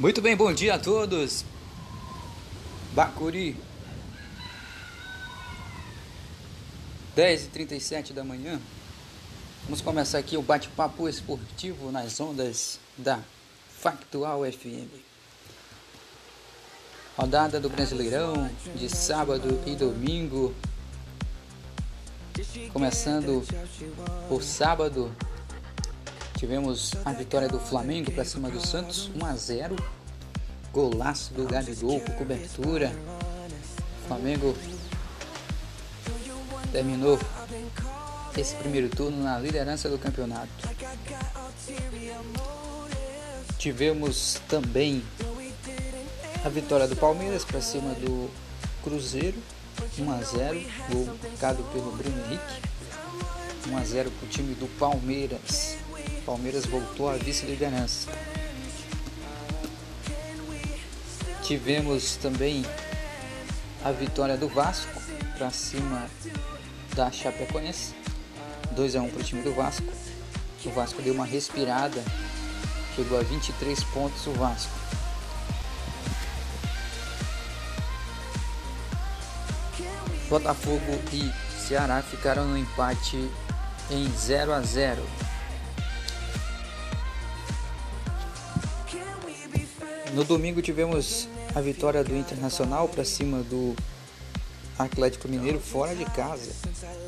Muito bem, bom dia a todos. Bacuri. 10h37 da manhã. Vamos começar aqui o bate-papo esportivo nas ondas da Factual FM. Rodada do Brasileirão de sábado e domingo. Começando por sábado, Tivemos a vitória do Flamengo para cima do Santos, 1 a 0. Golaço do Gabigol com cobertura. O Flamengo terminou esse primeiro turno na liderança do campeonato. Tivemos também a vitória do Palmeiras para cima do Cruzeiro, 1 a 0, gol marcado pelo Bruno Henrique. 1 a 0 para o time do Palmeiras. Palmeiras voltou à vice-liderança. Tivemos também a vitória do Vasco para cima da Chapecoense. 2 a 1 para o time do Vasco. O Vasco deu uma respirada, chegou a 23 pontos o Vasco. Botafogo e Ceará ficaram no empate em 0 a 0. No domingo tivemos a vitória do Internacional para cima do Atlético Mineiro fora de casa,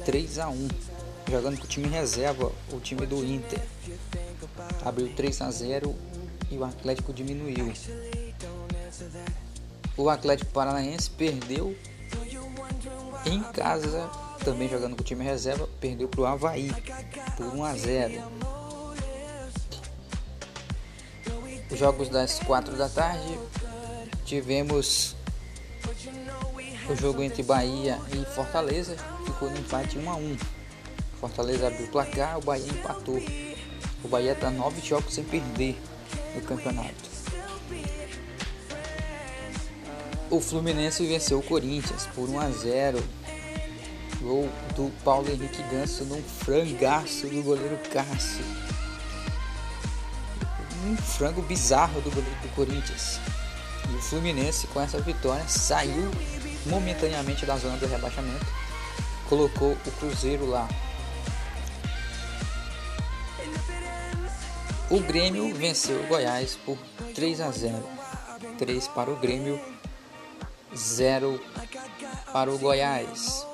3 a 1, jogando com o time reserva, o time do Inter. Abriu 3 a 0 e o Atlético diminuiu. O Atlético Paranaense perdeu em casa, também jogando com o time reserva, perdeu para o Havaí por 1 a 0. Jogos das 4 da tarde tivemos o jogo entre Bahia e Fortaleza, ficou no empate 1 a 1. Fortaleza abriu o placar, o Bahia empatou. O Bahia está 9 jogos sem perder no campeonato. O Fluminense venceu o Corinthians por 1 a 0. Gol do Paulo Henrique Ganso num frangaço do goleiro Cássio um frango bizarro do do Corinthians. E o Fluminense, com essa vitória, saiu momentaneamente da zona do rebaixamento, colocou o Cruzeiro lá. O Grêmio venceu o Goiás por 3 a 0. 3 para o Grêmio, 0 para o Goiás.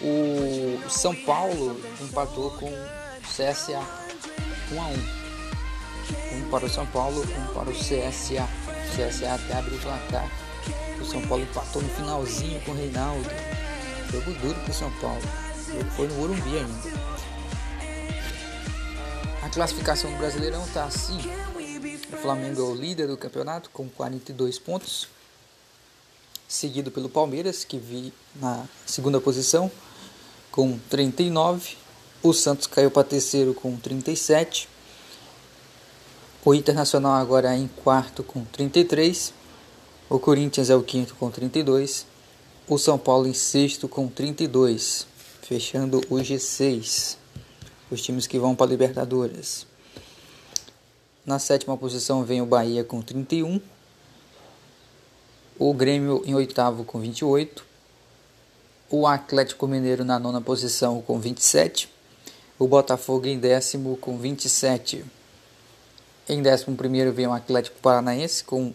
O São Paulo empatou com o CSA 1 a 1. Um para o São Paulo, um para o CSA. O CSA até abriu o placar. O São Paulo empatou no finalzinho com o Reinaldo. Jogo duro para o São Paulo. Foi no Urumbi ainda. A classificação do Brasileirão está assim. O Flamengo é o líder do campeonato com 42 pontos, seguido pelo Palmeiras, que vi na segunda posição, com 39. O Santos caiu para terceiro com 37. O Internacional agora em quarto com 33. O Corinthians é o quinto com 32. O São Paulo em sexto com 32. Fechando o G6. Os times que vão para a Libertadores. Na sétima posição vem o Bahia com 31. O Grêmio em oitavo com 28 o Atlético Mineiro na nona posição com 27, o Botafogo em décimo com 27. Em décimo primeiro vem o Atlético Paranaense com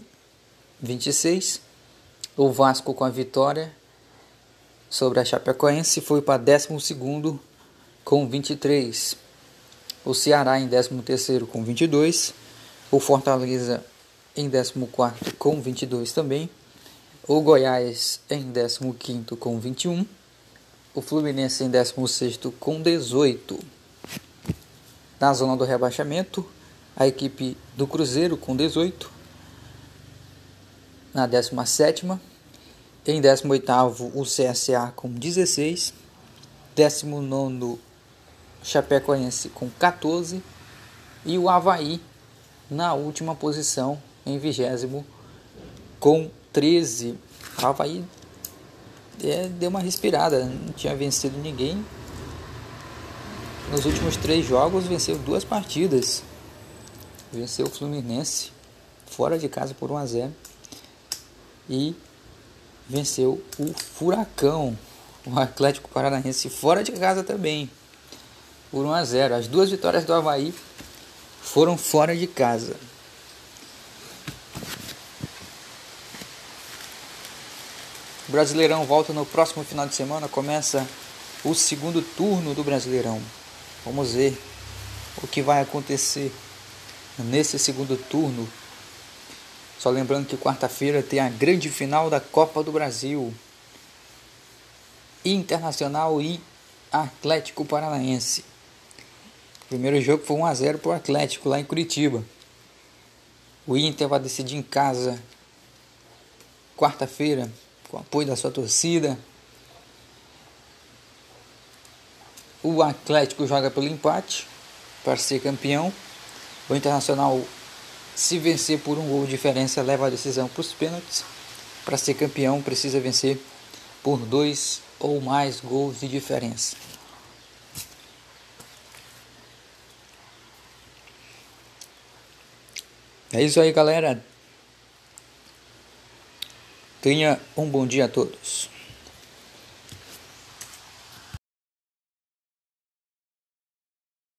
26, o Vasco com a vitória sobre a Chapecoense foi para décimo segundo com 23, o Ceará em décimo terceiro com 22, o Fortaleza em décimo quarto com 22 também, o Goiás em 15 com 21. O Fluminense em 16 com 18. Na zona do rebaixamento, a equipe do Cruzeiro com 18. Na 17 em 18 o CSA com 16. 19 Chapecoense com 14. E o Havaí na última posição, em 20 com 13, o Havaí é, deu uma respirada, não tinha vencido ninguém. nos últimos três jogos venceu duas partidas. Venceu o Fluminense fora de casa por 1 a 0 e venceu o Furacão, o Atlético Paranaense fora de casa também por 1 a 0. As duas vitórias do Havaí foram fora de casa. Brasileirão volta no próximo final de semana, começa o segundo turno do Brasileirão. Vamos ver o que vai acontecer nesse segundo turno. Só lembrando que quarta-feira tem a grande final da Copa do Brasil. Internacional e Atlético Paranaense. O primeiro jogo foi 1 a 0 para o Atlético lá em Curitiba. O Inter vai decidir em casa quarta-feira com o apoio da sua torcida. O Atlético joga pelo empate para ser campeão. O Internacional, se vencer por um gol de diferença, leva a decisão para os pênaltis. Para ser campeão, precisa vencer por dois ou mais gols de diferença. É isso aí, galera. Tenha um bom dia a todos.